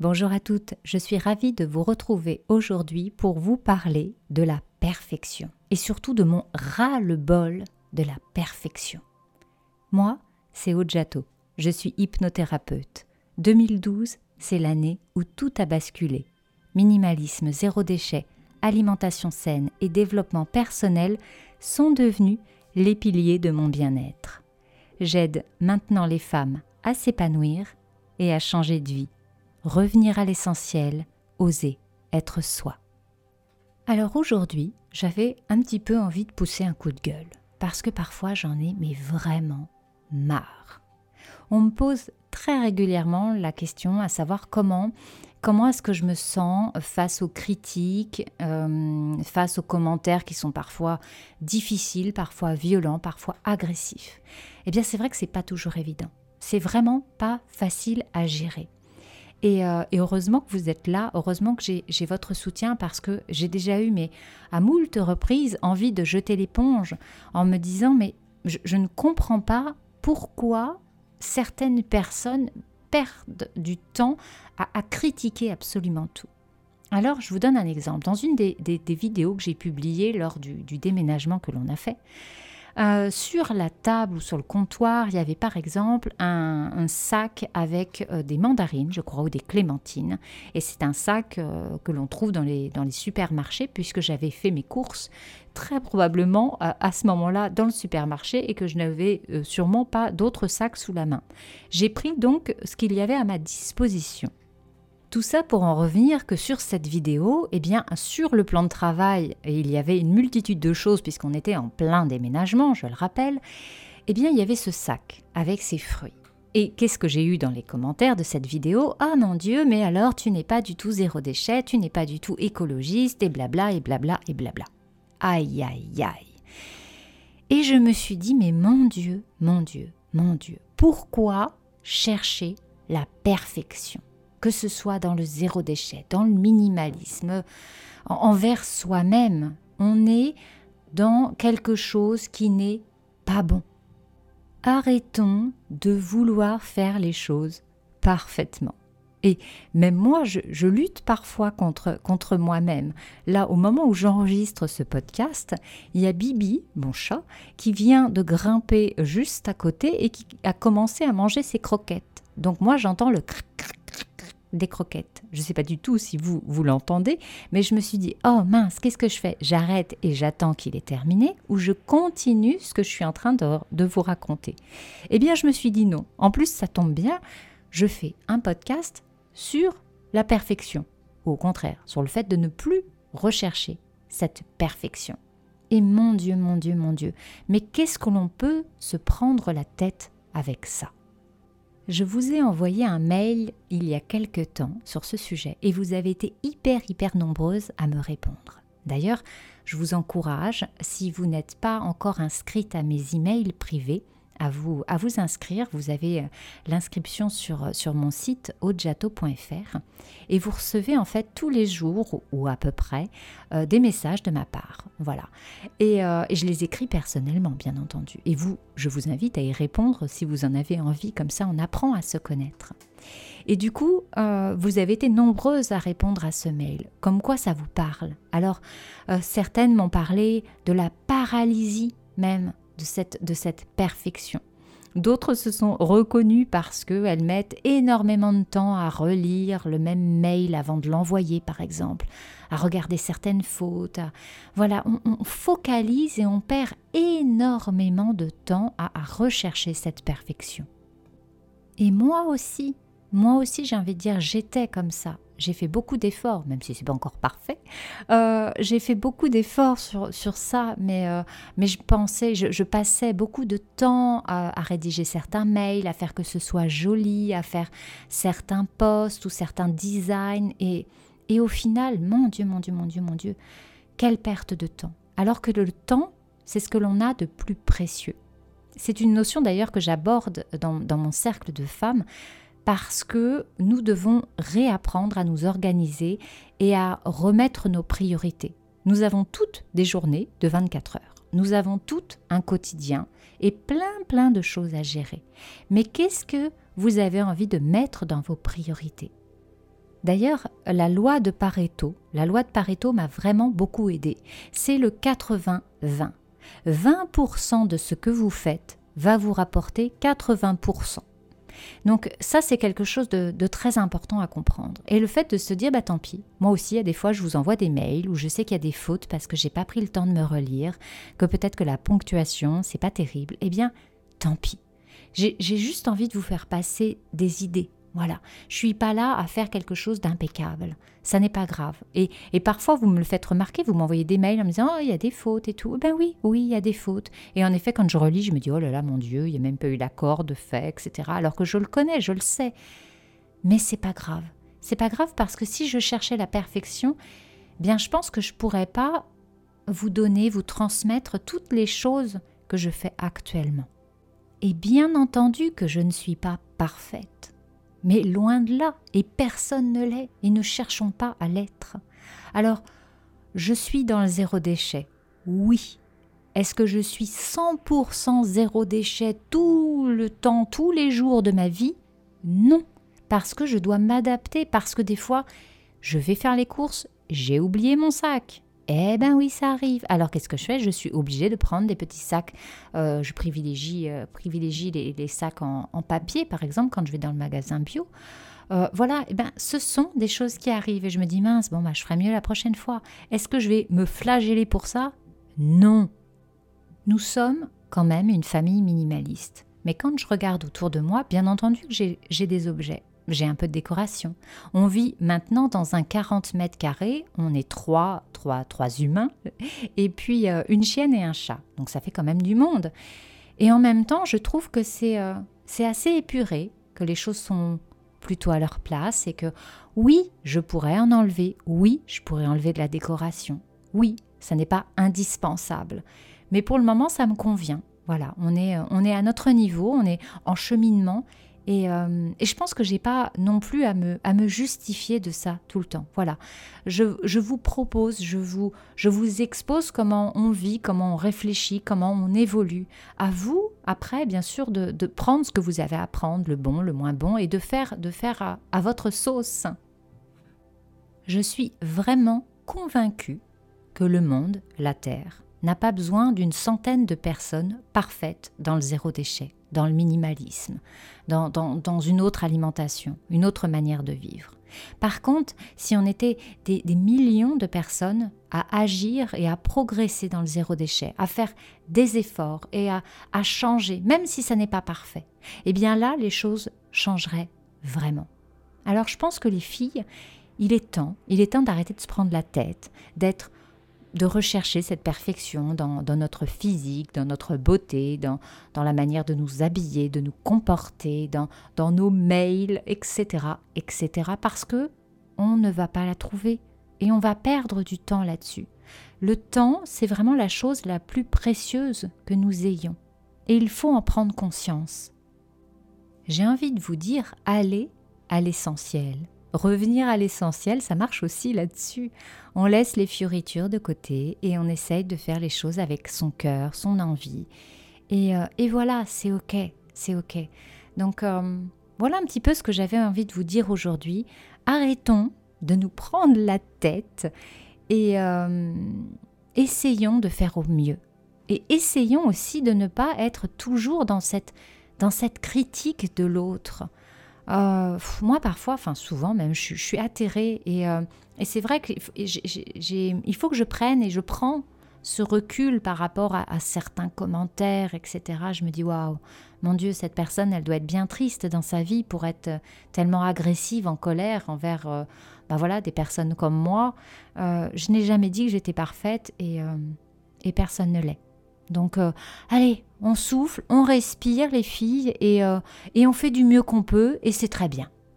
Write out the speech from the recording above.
Bonjour à toutes, je suis ravie de vous retrouver aujourd'hui pour vous parler de la perfection et surtout de mon ras-le-bol de la perfection. Moi, c'est Ojato, je suis hypnothérapeute. 2012, c'est l'année où tout a basculé. Minimalisme, zéro déchet, alimentation saine et développement personnel sont devenus les piliers de mon bien-être. J'aide maintenant les femmes à s'épanouir et à changer de vie revenir à l'essentiel, oser être soi. Alors aujourd'hui, j'avais un petit peu envie de pousser un coup de gueule, parce que parfois j'en ai mais vraiment marre. On me pose très régulièrement la question à savoir comment comment est-ce que je me sens face aux critiques, euh, face aux commentaires qui sont parfois difficiles, parfois violents, parfois agressifs. Eh bien, c'est vrai que c'est pas toujours évident. C'est vraiment pas facile à gérer. Euh, et, heureusement que vous êtes là, heureusement que j'ai votre soutien parce que j'ai déjà eu, mais à moult reprises, envie de jeter l'éponge en me disant, mais je, ne comprends pas pourquoi certaines personnes perdent du temps à, critiquer absolument tout. Alors, je vous donne un exemple. Dans une des, vidéos que j'ai publiées lors du déménagement que l'on a fait, euh, sur la table ou sur le comptoir, il y avait par exemple un, sac avec euh, des mandarines, je crois, ou des clémentines. Et c'est un sac euh, que l'on trouve dans les, dans les supermarchés, puisque j'avais fait mes courses très probablement à ce moment-là dans le supermarché et que je n'avais sûrement pas d'autres sacs sous la main. J'ai pris donc ce qu'il y avait à ma disposition. Tout ça pour en revenir que sur cette vidéo, eh bien, sur le plan de travail, et il y avait une multitude de choses puisqu'on était en plein déménagement, je le rappelle, eh bien, il y avait ce sac avec ses fruits. Et qu'est-ce que j'ai eu dans les commentaires de cette vidéo? Ah mon Dieu, mais alors tu n'es pas du tout zéro déchet, tu n'es pas du tout écologiste, et blabla, et blabla, et blabla. Aïe, aïe, aïe. Et je me suis dit, mais mon Dieu, mon Dieu, mon Dieu, pourquoi chercher la perfection? Que ce soit dans le zéro déchet, dans le minimalisme, envers soi-même. On est dans quelque chose qui n'est pas bon. Arrêtons de vouloir faire les choses parfaitement. Et même moi, je, lutte parfois contre, contre moi-même. Là, au moment où j'enregistre ce podcast, il y a Bibi, mon chat, qui vient de grimper juste à côté et qui a commencé à manger ses croquettes. Donc moi, j'entends le cric des croquettes. Je ne sais pas du tout si vous, vous l'entendez, mais je me suis dit, oh mince, qu'est-ce que je fais? J'arrête et j'attends qu'il est terminé ou je continue ce que je suis en train de, de vous raconter Eh bien, je me suis dit non. En plus, ça tombe bien, je fais un podcast sur la perfection. Ou au contraire, sur le fait de ne plus rechercher cette perfection. Et mon Dieu, mon Dieu, mon Dieu, mais qu'est-ce que l'on peut se prendre la tête avec ça? Je vous ai envoyé un mail il y a quelque temps sur ce sujet et vous avez été hyper hyper nombreuses à me répondre. D'ailleurs, je vous encourage, si vous n'êtes pas encore inscrite à mes emails privés, à vous, à vous inscrire. Vous avez euh, l'inscription sur, euh, sur mon site ojato.fr et vous recevez en fait tous les jours ou à peu près euh, des messages de ma part. Voilà. Et, et, je les écris personnellement, bien entendu. Et vous, je vous invite à y répondre si vous en avez envie. Comme ça, on apprend à se connaître. Et du coup, vous avez été nombreuses à répondre à ce mail. Comme quoi ça vous parle Alors, certaines m'ont parlé de la paralysie même de cette, de cette perfection. D'autres se sont reconnus parce qu'elles mettent énormément de temps à relire le même mail avant de l'envoyer, par exemple, à regarder certaines fautes. Voilà, on, focalise et on perd énormément de temps à rechercher cette perfection. Et moi aussi, moi aussi, j'ai envie de dire, j'étais comme ça. J'ai fait beaucoup d'efforts, même si c'est pas encore parfait. Euh, j'ai fait beaucoup d'efforts sur, sur ça, mais, euh, mais je pensais, je, passais beaucoup de temps à, rédiger certains mails, à faire que ce soit joli, à faire certains posts ou certains designs. Et, et au final, mon Dieu, mon Dieu, mon Dieu, mon Dieu, quelle perte de temps. Alors que le temps, c'est ce que l'on a de plus précieux. C'est une notion d'ailleurs que j'aborde dans, dans mon cercle de femmes parce que nous devons réapprendre à nous organiser et à remettre nos priorités. Nous avons toutes des journées de 24 heures. Nous avons toutes un quotidien et plein plein de choses à gérer. Mais qu'est-ce que vous avez envie de mettre dans vos priorités? D'ailleurs, la loi de Pareto, la loi de Pareto m'a vraiment beaucoup aidé. C'est le 80-20. 20%, de ce que vous faites va vous rapporter 80%. Donc ça, c'est quelque chose de, très important à comprendre. Et le fait de se dire, bah tant pis, moi aussi, à des fois, je vous envoie des mails où je sais qu'il y a des fautes parce que j'ai pas pris le temps de me relire, que peut-être que la ponctuation, c'est pas terrible. Eh bien, tant pis. J'ai juste envie de vous faire passer des idées, voilà, je suis pas là à faire quelque chose d'impeccable. Ça n'est pas grave. Et, parfois, vous me le faites remarquer, vous m'envoyez des mails en me disant Oh, il y a des fautes et tout. Ben oui, oui, il y a des fautes. Et en effet, quand je relis, je me dis Oh là là, mon Dieu, il n'y a même pas eu l'accord de fait, etc. Alors que je le connais, je le sais. Mais c'est pas grave. C'est pas grave parce que si je cherchais la perfection, bien, je pense que je pourrais pas vous donner, vous transmettre toutes les choses que je fais actuellement. Et bien entendu que je ne suis pas parfaite. Mais loin de là, et personne ne l'est, et ne cherchons pas à l'être. Alors, je suis dans le zéro déchet, oui. Est-ce que je suis 100% zéro déchet tout le temps, tous les jours de ma vie? Non, parce que je dois m'adapter, parce que des fois, je vais faire les courses, j'ai oublié mon sac. Eh ben oui, ça arrive. Alors qu'est-ce que je fais? Je suis obligée de prendre des petits sacs. Euh, je privilégie, euh, privilégie les, sacs en, papier, par exemple, quand je vais dans le magasin bio. Euh, voilà, eh ben, ce sont des choses qui arrivent et je me dis mince, bon bah je ferai mieux la prochaine fois. Est-ce que je vais me flageller pour ça? Non. Nous sommes quand même une famille minimaliste. Mais quand je regarde autour de moi, bien entendu que j'ai des objets j'ai un peu de décoration. On vit maintenant dans un 40 mètres carrés, on est trois, trois, trois humains, et puis euh, une chienne et un chat. Donc ça fait quand même du monde. Et en même temps, je trouve que c'est euh, c'est assez épuré, que les choses sont plutôt à leur place et que oui, je pourrais en enlever, oui, je pourrais enlever de la décoration, oui, ça n'est pas indispensable. Mais pour le moment, ça me convient. Voilà, on est, on est à notre niveau, on est en cheminement euh, et, je pense que j'ai pas non plus à me, à me justifier de ça tout le temps. Voilà. Je, je, vous propose, je vous, je vous expose comment on vit, comment on réfléchit, comment on évolue. À vous, après, bien sûr, de, de prendre ce que vous avez à prendre, le bon, le moins bon, et de faire, de faire à, à votre sauce. Je suis vraiment convaincue que le monde, la Terre, n'a pas besoin d'une centaine de personnes parfaites dans le zéro déchet dans le minimalisme, dans, une autre alimentation, une autre manière de vivre. Par contre, si on était des, millions de personnes à agir et à progresser dans le zéro déchet, à faire des efforts et à, à changer, même si ça n'est pas parfait, eh bien là, les choses changeraient vraiment. Alors je pense que les filles, il est temps, il est temps d'arrêter de se prendre la tête, d'être de rechercher cette perfection dans, notre physique, dans notre beauté, dans, la manière de nous habiller, de nous comporter, dans, dans nos mails, etc., etc. Parce que on ne va pas la trouver et on va perdre du temps là-dessus. Le temps, c'est vraiment la chose la plus précieuse que nous ayons. Et il faut en prendre conscience. J'ai envie de vous dire, allez à l'essentiel. Revenir à l'essentiel, ça marche aussi là-dessus. On laisse les fioritures de côté et on essaye de faire les choses avec son cœur, son envie. Et, euh, voilà, c'est ok, c'est ok. Donc euh, voilà un petit peu ce que j'avais envie de vous dire aujourd'hui. Arrêtons de nous prendre la tête et euh, essayons de faire au mieux. Et essayons aussi de ne pas être toujours dans cette, dans cette critique de l'autre. Euh, moi, parfois, enfin souvent même, je, suis atterrée et, euh, et c'est vrai qu'il faut que je prenne et je prends ce recul par rapport à, certains commentaires, etc. Je me dis waouh, mon Dieu, cette personne, elle doit être bien triste dans sa vie pour être tellement agressive, en colère envers, euh, bah voilà, des personnes comme moi. je n'ai jamais dit que j'étais parfaite et, et personne ne l'est. Donc, euh, allez, on souffle, on respire les filles euh, et on fait du mieux qu'on peut et c'est très bien.